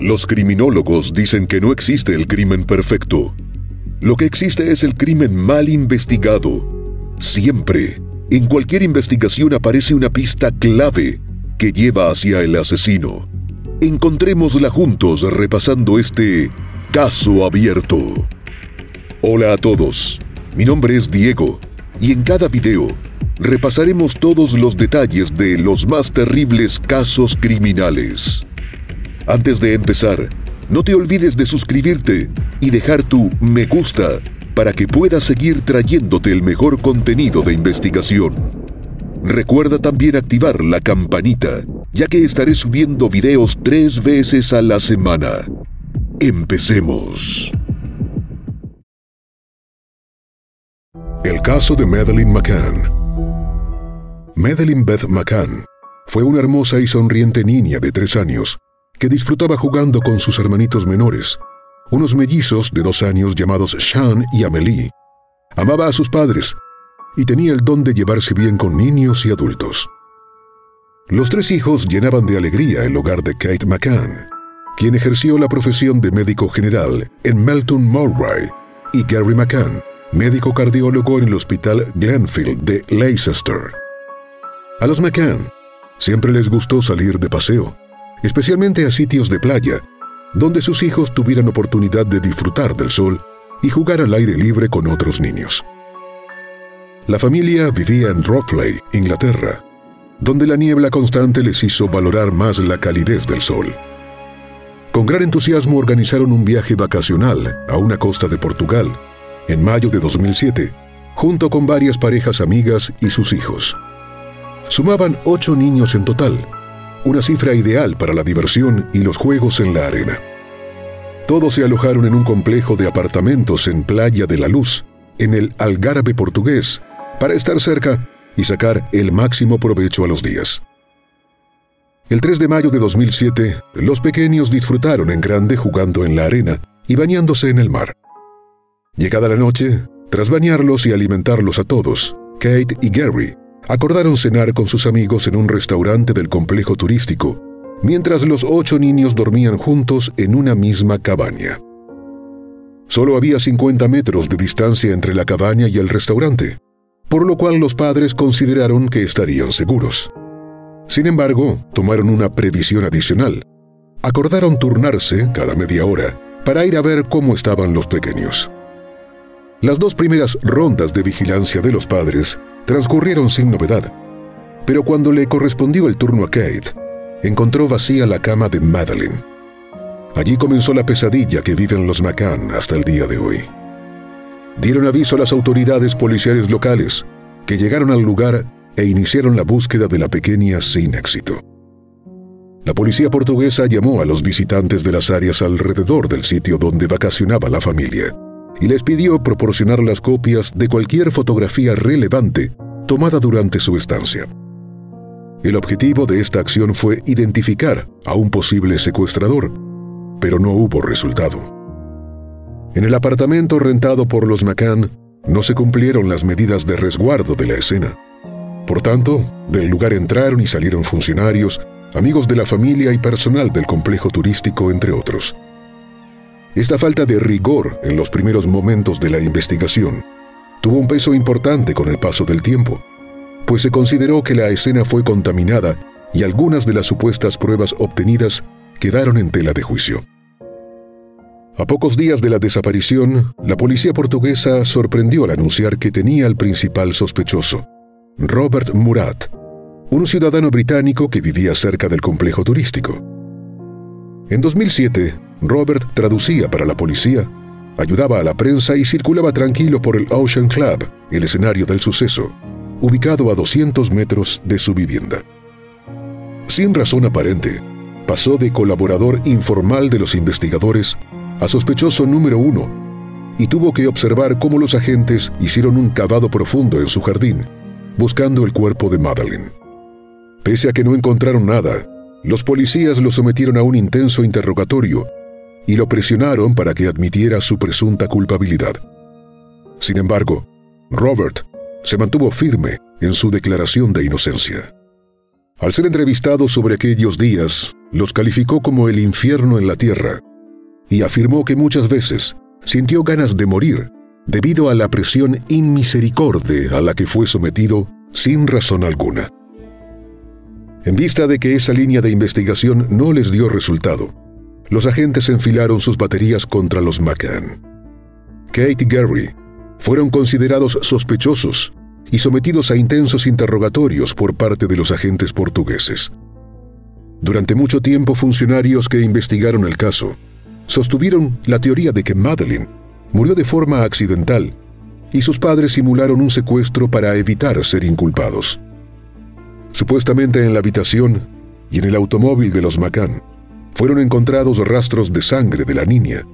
Los criminólogos dicen que no existe el crimen perfecto. Lo que existe es el crimen mal investigado. Siempre, en cualquier investigación aparece una pista clave que lleva hacia el asesino. Encontrémosla juntos repasando este caso abierto. Hola a todos, mi nombre es Diego y en cada video repasaremos todos los detalles de los más terribles casos criminales. Antes de empezar, no te olvides de suscribirte y dejar tu me gusta para que pueda seguir trayéndote el mejor contenido de investigación. Recuerda también activar la campanita, ya que estaré subiendo videos tres veces a la semana. Empecemos. El caso de Madeline McCann. Madeline Beth McCann fue una hermosa y sonriente niña de tres años que disfrutaba jugando con sus hermanitos menores, unos mellizos de dos años llamados Sean y Amelie. Amaba a sus padres y tenía el don de llevarse bien con niños y adultos. Los tres hijos llenaban de alegría el hogar de Kate McCann, quien ejerció la profesión de médico general en Melton Mowbray, y Gary McCann, médico cardiólogo en el Hospital Glenfield de Leicester. A los McCann siempre les gustó salir de paseo especialmente a sitios de playa, donde sus hijos tuvieran oportunidad de disfrutar del sol y jugar al aire libre con otros niños. La familia vivía en Droppley, Inglaterra, donde la niebla constante les hizo valorar más la calidez del sol. Con gran entusiasmo organizaron un viaje vacacional a una costa de Portugal en mayo de 2007, junto con varias parejas amigas y sus hijos. Sumaban ocho niños en total, una cifra ideal para la diversión y los juegos en la arena. Todos se alojaron en un complejo de apartamentos en Playa de la Luz, en el Algarve portugués, para estar cerca y sacar el máximo provecho a los días. El 3 de mayo de 2007, los pequeños disfrutaron en grande jugando en la arena y bañándose en el mar. Llegada la noche, tras bañarlos y alimentarlos a todos, Kate y Gary acordaron cenar con sus amigos en un restaurante del complejo turístico, mientras los ocho niños dormían juntos en una misma cabaña. Solo había 50 metros de distancia entre la cabaña y el restaurante, por lo cual los padres consideraron que estarían seguros. Sin embargo, tomaron una previsión adicional. Acordaron turnarse cada media hora para ir a ver cómo estaban los pequeños. Las dos primeras rondas de vigilancia de los padres transcurrieron sin novedad, pero cuando le correspondió el turno a Kate, encontró vacía la cama de Madeline. Allí comenzó la pesadilla que viven los McCann hasta el día de hoy. Dieron aviso a las autoridades policiales locales, que llegaron al lugar e iniciaron la búsqueda de la pequeña sin éxito. La policía portuguesa llamó a los visitantes de las áreas alrededor del sitio donde vacacionaba la familia y les pidió proporcionar las copias de cualquier fotografía relevante tomada durante su estancia. El objetivo de esta acción fue identificar a un posible secuestrador, pero no hubo resultado. En el apartamento rentado por los McCann no se cumplieron las medidas de resguardo de la escena. Por tanto, del lugar entraron y salieron funcionarios, amigos de la familia y personal del complejo turístico, entre otros. Esta falta de rigor en los primeros momentos de la investigación tuvo un peso importante con el paso del tiempo, pues se consideró que la escena fue contaminada y algunas de las supuestas pruebas obtenidas quedaron en tela de juicio. A pocos días de la desaparición, la policía portuguesa sorprendió al anunciar que tenía al principal sospechoso, Robert Murat, un ciudadano británico que vivía cerca del complejo turístico. En 2007, Robert traducía para la policía, ayudaba a la prensa y circulaba tranquilo por el Ocean Club, el escenario del suceso, ubicado a 200 metros de su vivienda. Sin razón aparente, pasó de colaborador informal de los investigadores a sospechoso número uno y tuvo que observar cómo los agentes hicieron un cavado profundo en su jardín, buscando el cuerpo de Madeline. Pese a que no encontraron nada, los policías lo sometieron a un intenso interrogatorio y lo presionaron para que admitiera su presunta culpabilidad. Sin embargo, Robert se mantuvo firme en su declaración de inocencia. Al ser entrevistado sobre aquellos días, los calificó como el infierno en la tierra y afirmó que muchas veces sintió ganas de morir debido a la presión inmisericorde a la que fue sometido sin razón alguna. En vista de que esa línea de investigación no les dio resultado, los agentes enfilaron sus baterías contra los McCann. Kate y Gary fueron considerados sospechosos y sometidos a intensos interrogatorios por parte de los agentes portugueses. Durante mucho tiempo funcionarios que investigaron el caso sostuvieron la teoría de que Madeline murió de forma accidental y sus padres simularon un secuestro para evitar ser inculpados. Supuestamente en la habitación y en el automóvil de los McCann fueron encontrados rastros de sangre de la niña,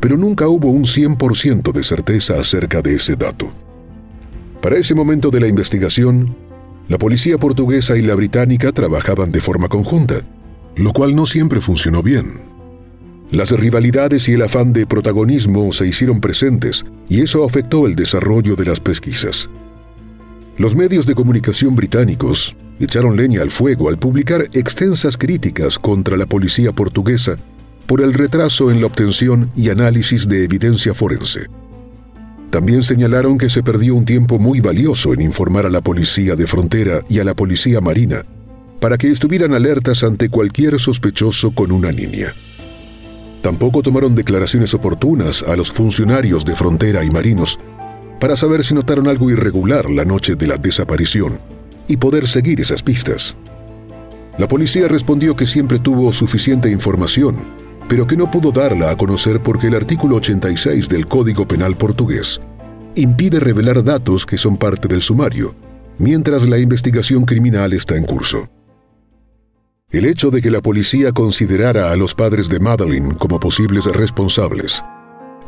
pero nunca hubo un 100% de certeza acerca de ese dato. Para ese momento de la investigación, la policía portuguesa y la británica trabajaban de forma conjunta, lo cual no siempre funcionó bien. Las rivalidades y el afán de protagonismo se hicieron presentes y eso afectó el desarrollo de las pesquisas. Los medios de comunicación británicos echaron leña al fuego al publicar extensas críticas contra la policía portuguesa por el retraso en la obtención y análisis de evidencia forense. También señalaron que se perdió un tiempo muy valioso en informar a la policía de frontera y a la policía marina para que estuvieran alertas ante cualquier sospechoso con una niña. Tampoco tomaron declaraciones oportunas a los funcionarios de frontera y marinos para saber si notaron algo irregular la noche de la desaparición y poder seguir esas pistas. La policía respondió que siempre tuvo suficiente información pero que no pudo darla a conocer porque el artículo 86 del Código Penal portugués impide revelar datos que son parte del sumario, mientras la investigación criminal está en curso. El hecho de que la policía considerara a los padres de Madeline como posibles responsables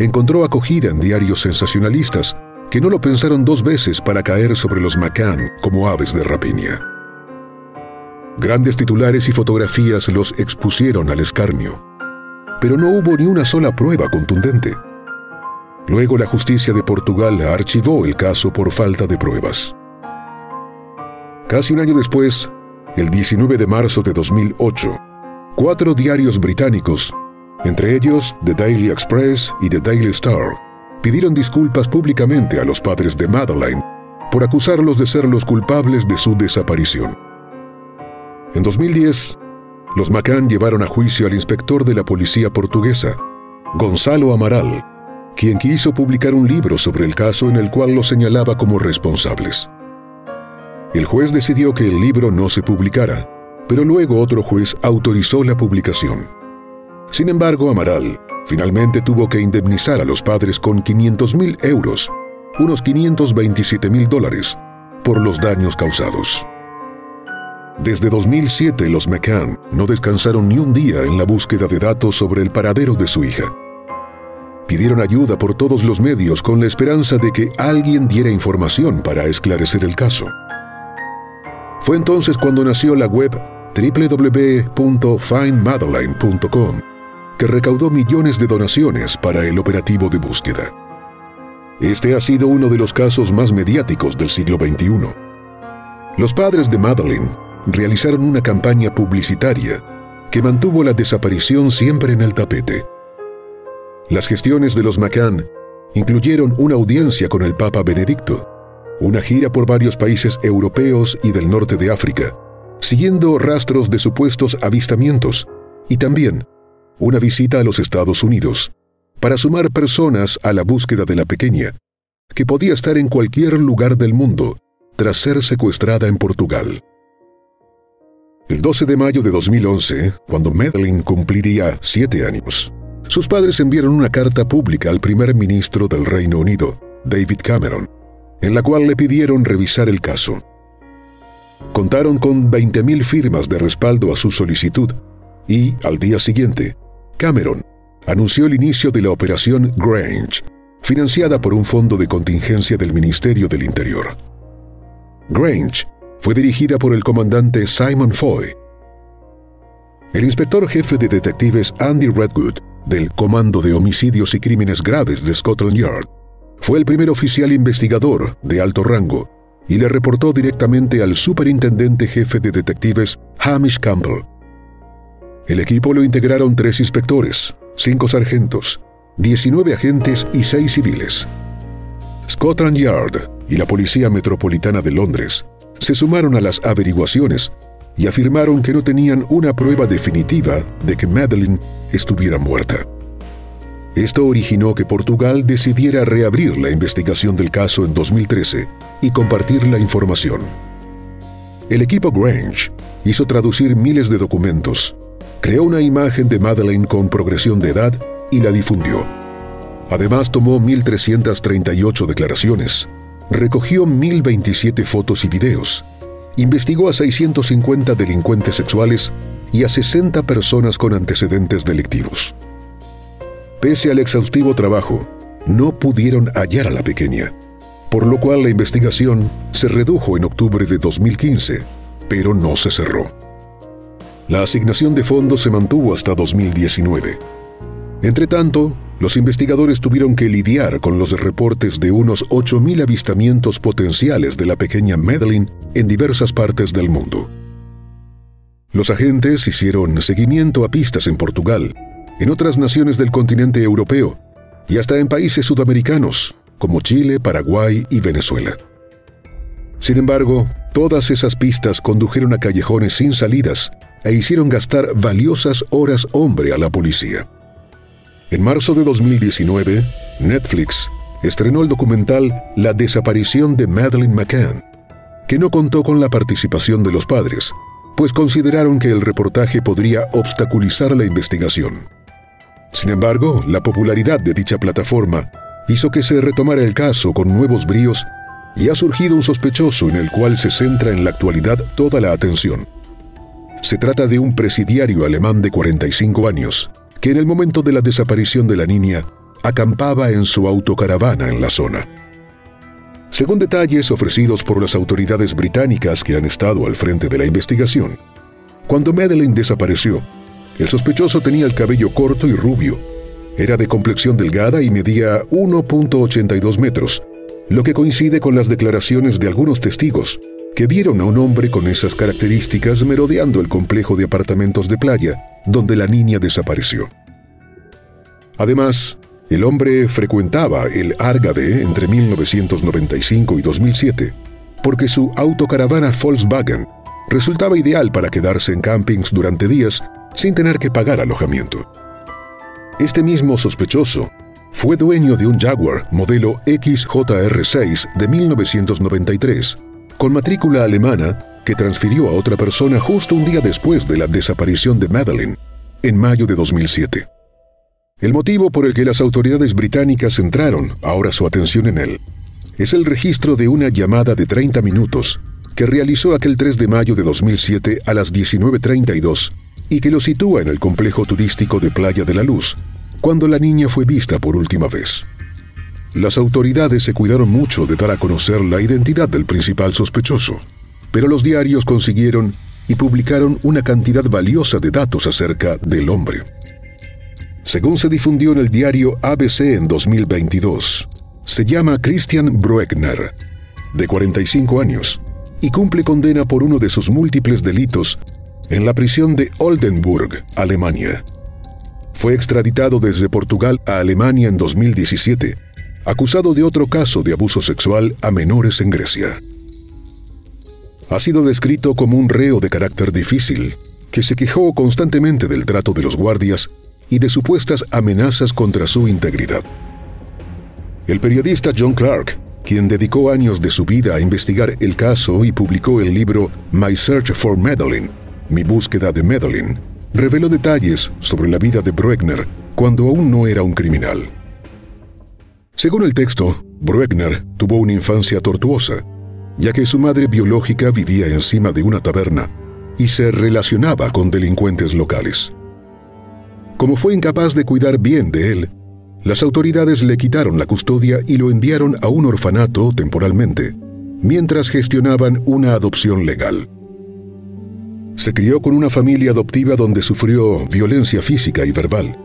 encontró acogida en diarios sensacionalistas que no lo pensaron dos veces para caer sobre los McCann como aves de rapiña. Grandes titulares y fotografías los expusieron al escarnio pero no hubo ni una sola prueba contundente. Luego la justicia de Portugal archivó el caso por falta de pruebas. Casi un año después, el 19 de marzo de 2008, cuatro diarios británicos, entre ellos The Daily Express y The Daily Star, pidieron disculpas públicamente a los padres de Madeline por acusarlos de ser los culpables de su desaparición. En 2010, los McCann llevaron a juicio al inspector de la policía portuguesa, Gonzalo Amaral, quien quiso publicar un libro sobre el caso en el cual los señalaba como responsables. El juez decidió que el libro no se publicara, pero luego otro juez autorizó la publicación. Sin embargo, Amaral finalmente tuvo que indemnizar a los padres con 500 mil euros, unos 527 mil dólares, por los daños causados. Desde 2007 los McCann no descansaron ni un día en la búsqueda de datos sobre el paradero de su hija. Pidieron ayuda por todos los medios con la esperanza de que alguien diera información para esclarecer el caso. Fue entonces cuando nació la web www.findmadeline.com, que recaudó millones de donaciones para el operativo de búsqueda. Este ha sido uno de los casos más mediáticos del siglo XXI. Los padres de Madeline realizaron una campaña publicitaria que mantuvo la desaparición siempre en el tapete. Las gestiones de los McCann incluyeron una audiencia con el Papa Benedicto, una gira por varios países europeos y del norte de África, siguiendo rastros de supuestos avistamientos, y también una visita a los Estados Unidos, para sumar personas a la búsqueda de la pequeña, que podía estar en cualquier lugar del mundo tras ser secuestrada en Portugal. El 12 de mayo de 2011, cuando Madeline cumpliría siete años, sus padres enviaron una carta pública al primer ministro del Reino Unido, David Cameron, en la cual le pidieron revisar el caso. Contaron con 20.000 firmas de respaldo a su solicitud Y, al día siguiente, Cameron anunció el inicio de la operación Grange, financiada por un fondo de contingencia del Ministerio del Interior. Grange fue dirigida por el comandante Simon Foy. El inspector jefe de detectives Andy Redwood, del Comando de Homicidios y Crímenes Graves de Scotland Yard, fue el primer oficial investigador de alto rango y le reportó directamente al superintendente jefe de detectives Hamish Campbell. El equipo lo integraron tres inspectores, cinco sargentos, 19 agentes y seis civiles. Scotland Yard y la Policía Metropolitana de Londres se sumaron a las averiguaciones y afirmaron que no tenían una prueba definitiva de que Madeline estuviera muerta. Esto originó que Portugal decidiera reabrir la investigación del caso en 2013 y compartir la información. El equipo Grange hizo traducir miles de documentos, creó una imagen de Madeleine con progresión de edad y la difundió. Además tomó 1.338 declaraciones, recogió 1.027 fotos y videos, investigó a 650 delincuentes sexuales y a 60 personas con antecedentes delictivos. Pese al exhaustivo trabajo, no pudieron hallar a la pequeña, por lo cual la investigación se redujo en octubre de 2015, pero no se cerró. La asignación de fondos se mantuvo hasta 2019. Entre tanto, los investigadores tuvieron que lidiar con los reportes de unos 8.000 avistamientos potenciales de la pequeña Madeline en diversas partes del mundo. Los agentes hicieron seguimiento a pistas en Portugal, en otras naciones del continente europeo y hasta en países sudamericanos como Chile, Paraguay y Venezuela. Sin embargo, todas esas pistas condujeron a callejones sin salidas e hicieron gastar valiosas horas hombre a la policía. En marzo de 2019, Netflix estrenó el documental La desaparición de Madeleine McCann, que no contó con la participación de los padres, pues consideraron que el reportaje podría obstaculizar la investigación. Sin embargo, la popularidad de dicha plataforma hizo que se retomara el caso con nuevos bríos y ha surgido un sospechoso en el cual se centra en la actualidad toda la atención. Se trata de un presidiario alemán de 45 años, que en el momento de la desaparición de la niña acampaba en su autocaravana en la zona. Según detalles ofrecidos por las autoridades británicas que han estado al frente de la investigación, cuando Madeleine desapareció, el sospechoso tenía el cabello corto y rubio, era de complexión delgada y medía 1.82 metros, lo que coincide con las declaraciones de algunos testigos que vieron a un hombre con esas características merodeando el complejo de apartamentos de playa donde la niña desapareció. Además, el hombre frecuentaba el Argade entre 1995 y 2007 porque su autocaravana Volkswagen resultaba ideal para quedarse en campings durante días sin tener que pagar alojamiento. Este mismo sospechoso fue dueño de un Jaguar modelo XJR6 de 1993, con matrícula alemana que transfirió a otra persona justo un día después de la desaparición de Madeline, en mayo de 2007. El motivo por el que las autoridades británicas centraron ahora su atención en él es el registro de una llamada de 30 minutos que realizó aquel 3 de mayo de 2007 a las 19.32 y que lo sitúa en el complejo turístico de Playa de la Luz, cuando la niña fue vista por última vez. Las autoridades se cuidaron mucho de dar a conocer la identidad del principal sospechoso, pero los diarios consiguieron y publicaron una cantidad valiosa de datos acerca del hombre. Según se difundió en el diario ABC en 2022, se llama Christian Bruegner, de 45 años, y cumple condena por uno de sus múltiples delitos en la prisión de Oldenburg, Alemania. Fue extraditado desde Portugal a Alemania en 2017, acusado de otro caso de abuso sexual a menores en Grecia. Ha sido descrito como un reo de carácter difícil, que se quejó constantemente del trato de los guardias y de supuestas amenazas contra su integridad. El periodista John Clark, quien dedicó años de su vida a investigar el caso y publicó el libro My Search for Madeline, Mi búsqueda de Madeline, reveló detalles sobre la vida de Bruegner cuando aún no era un criminal. Según el texto, Bruegner tuvo una infancia tortuosa, ya que su madre biológica vivía encima de una taberna y se relacionaba con delincuentes locales. Como fue incapaz de cuidar bien de él, las autoridades le quitaron la custodia y lo enviaron a un orfanato temporalmente, mientras gestionaban una adopción legal. Se crió con una familia adoptiva donde sufrió violencia física y verbal.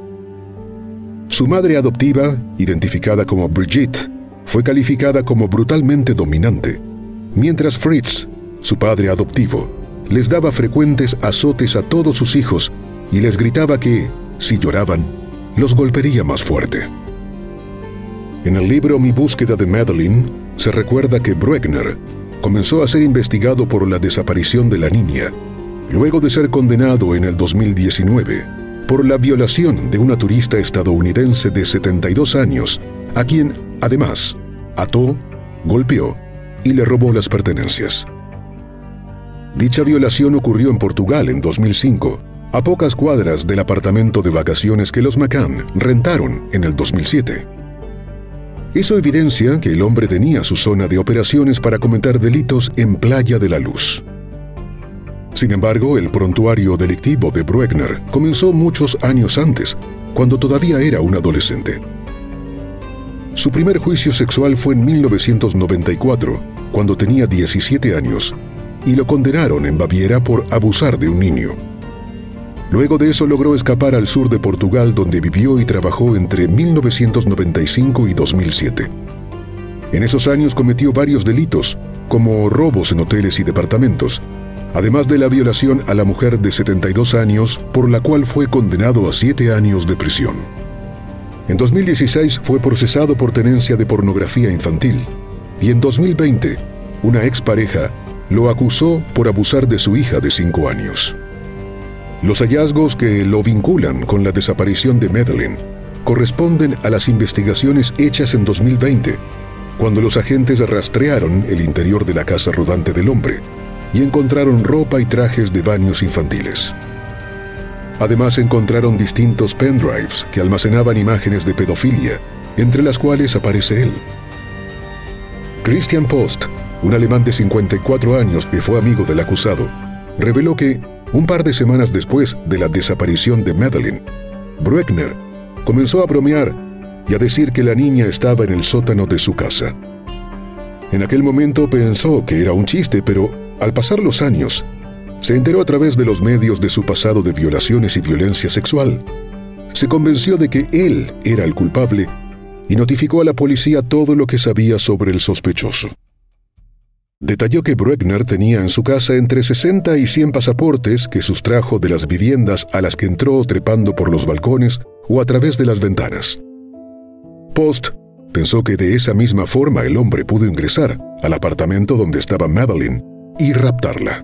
Su madre adoptiva, identificada como Brigitte, fue calificada como brutalmente dominante, mientras Fritz, su padre adoptivo, les daba frecuentes azotes a todos sus hijos y les gritaba que, si lloraban, los golpearía más fuerte. En el libro Mi búsqueda de Madeline se recuerda que Bruegner comenzó a ser investigado por la desaparición de la niña luego de ser condenado en el 2019 por la violación de una turista estadounidense de 72 años, a quien, además, ató, golpeó y le robó las pertenencias. Dicha violación ocurrió en Portugal en 2005, a pocas cuadras del apartamento de vacaciones que los McCann rentaron en el 2007. Eso evidencia que el hombre tenía su zona de operaciones para cometer delitos en Playa de la Luz. Sin embargo, el prontuario delictivo de Bruegner comenzó muchos años antes, cuando todavía era un adolescente. Su primer juicio sexual fue en 1994, cuando tenía 17 años, y lo condenaron en Baviera por abusar de un niño. Luego de eso logró escapar al sur de Portugal donde vivió y trabajó entre 1995 y 2007. En esos años cometió varios delitos, como robos en hoteles y departamentos, además de la violación a la mujer de 72 años, por la cual fue condenado a 7 años de prisión. En 2016 fue procesado por tenencia de pornografía infantil y en 2020 una expareja lo acusó por abusar de su hija de 5 años. Los hallazgos que lo vinculan con la desaparición de Madeleine corresponden a las investigaciones hechas en 2020, cuando los agentes rastrearon el interior de la casa rodante del hombre y encontraron ropa y trajes de baños infantiles. Además encontraron distintos pendrives que almacenaban imágenes de pedofilia, entre las cuales aparece él. Christian Post, un alemán de 54 años que fue amigo del acusado, reveló que, un par de semanas después de la desaparición de Madeline, Bruckner comenzó a bromear y a decir que la niña estaba en el sótano de su casa. En aquel momento pensó que era un chiste, pero al pasar los años, se enteró a través de los medios de su pasado de violaciones y violencia sexual. Se convenció de que él era el culpable y notificó a la policía todo lo que sabía sobre el sospechoso. Detalló que Bruegner tenía en su casa entre 60 y 100 pasaportes que sustrajo de las viviendas a las que entró trepando por los balcones o a través de las ventanas. Post pensó que de esa misma forma el hombre pudo ingresar al apartamento donde estaba Madeline y raptarla.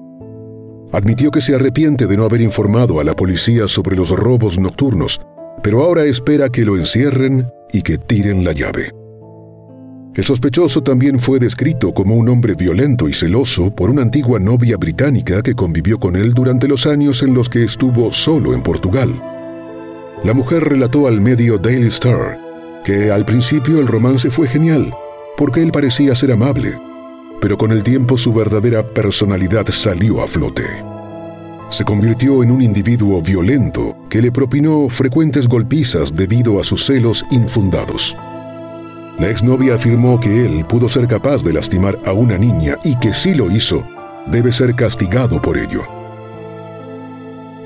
Admitió que se arrepiente de no haber informado a la policía sobre los robos nocturnos, pero ahora espera que lo encierren y que tiren la llave. El sospechoso también fue descrito como un hombre violento y celoso por una antigua novia británica que convivió con él durante los años en los que estuvo solo en Portugal. La mujer relató al medio Daily Star que al principio el romance fue genial, porque él parecía ser amable, pero con el tiempo su verdadera personalidad salió a flote. Se convirtió en un individuo violento que le propinó frecuentes golpizas debido a sus celos infundados. La exnovia afirmó que él pudo ser capaz de lastimar a una niña y que si lo hizo, debe ser castigado por ello.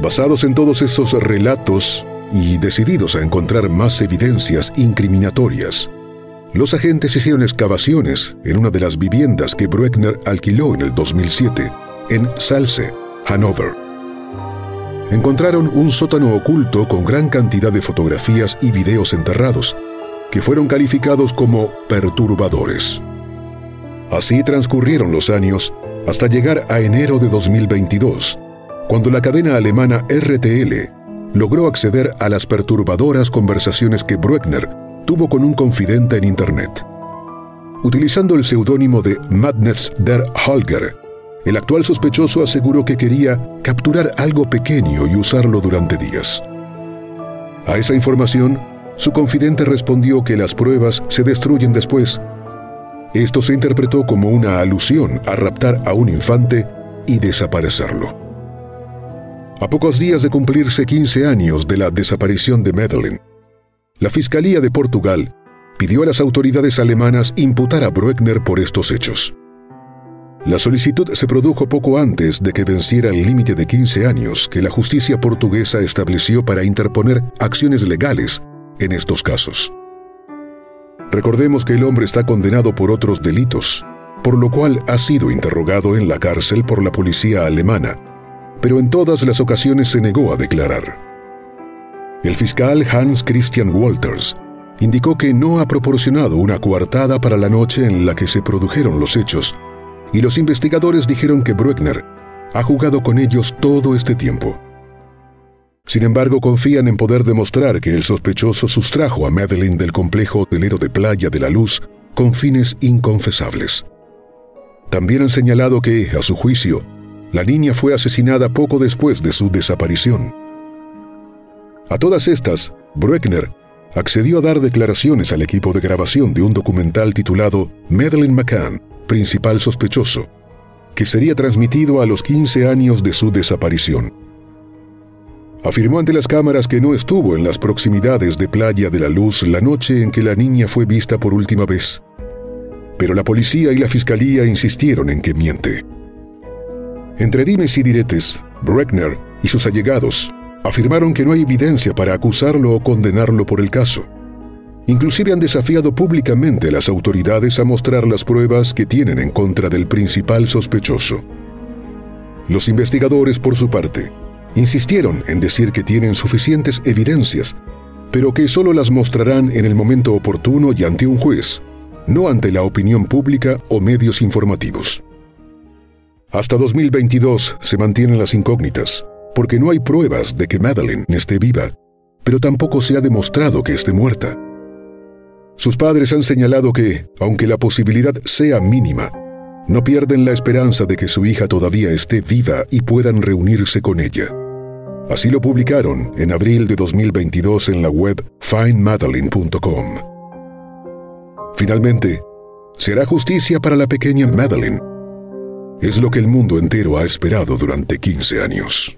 Basados en todos esos relatos y decididos a encontrar más evidencias incriminatorias, los agentes hicieron excavaciones en una de las viviendas que Bruckner alquiló en el 2007, en Salce, Hannover. Encontraron un sótano oculto con gran cantidad de fotografías y videos enterrados, que fueron calificados como perturbadores. Así transcurrieron los años hasta llegar a enero de 2022, cuando la cadena alemana RTL logró acceder a las perturbadoras conversaciones que Bruckner tuvo con un confidente en Internet. Utilizando el seudónimo de Madness der Holger, el actual sospechoso aseguró que quería capturar algo pequeño y usarlo durante días. A esa información, su confidente respondió que las pruebas se destruyen después. Esto se interpretó como una alusión a raptar a un infante y desaparecerlo. A pocos días de cumplirse 15 años de la desaparición de Madeleine, la Fiscalía de Portugal pidió a las autoridades alemanas imputar a Bruckner por estos hechos. La solicitud se produjo poco antes de que venciera el límite de 15 años que la justicia portuguesa estableció para interponer acciones legales en estos casos. Recordemos que el hombre está condenado por otros delitos, por lo cual ha sido interrogado en la cárcel por la policía alemana, pero en todas las ocasiones se negó a declarar. El fiscal Hans Christian Walters indicó que no ha proporcionado una coartada para la noche en la que se produjeron los hechos, y los investigadores dijeron que Bruckner ha jugado con ellos todo este tiempo. Sin embargo, confían en poder demostrar que el sospechoso sustrajo a Madeline del complejo hotelero de Playa de la Luz con fines inconfesables. También han señalado que, a su juicio, la niña fue asesinada poco después de su desaparición. A todas estas, Bruckner accedió a dar declaraciones al equipo de grabación de un documental titulado Madeleine McCann, principal sospechoso, que sería transmitido a los 15 años de su desaparición. Afirmó ante las cámaras que no estuvo en las proximidades de Playa de la Luz la noche en que la niña fue vista por última vez. Pero la policía y la fiscalía insistieron en que miente. Entre dimes y diretes, Breckner y sus allegados afirmaron que no hay evidencia para acusarlo o condenarlo por el caso. Inclusive han desafiado públicamente a las autoridades a mostrar las pruebas que tienen en contra del principal sospechoso. Los investigadores, por su parte, insistieron en decir que tienen suficientes evidencias, pero que solo las mostrarán en el momento oportuno y ante un juez, no ante la opinión pública o medios informativos. Hasta 2022 se mantienen las incógnitas, porque no hay pruebas de que Madeline esté viva, pero tampoco se ha demostrado que esté muerta. Sus padres han señalado que, aunque la posibilidad sea mínima, no pierden la esperanza de que su hija todavía esté viva y puedan reunirse con ella. Así lo publicaron en abril de 2022 en la web findmadeline.com. Finalmente, será justicia para la pequeña Madeline. Es lo que el mundo entero ha esperado durante 15 años.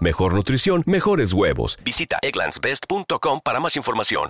mejor nutrición, mejores huevos. Visita egglandsbest.com para más información.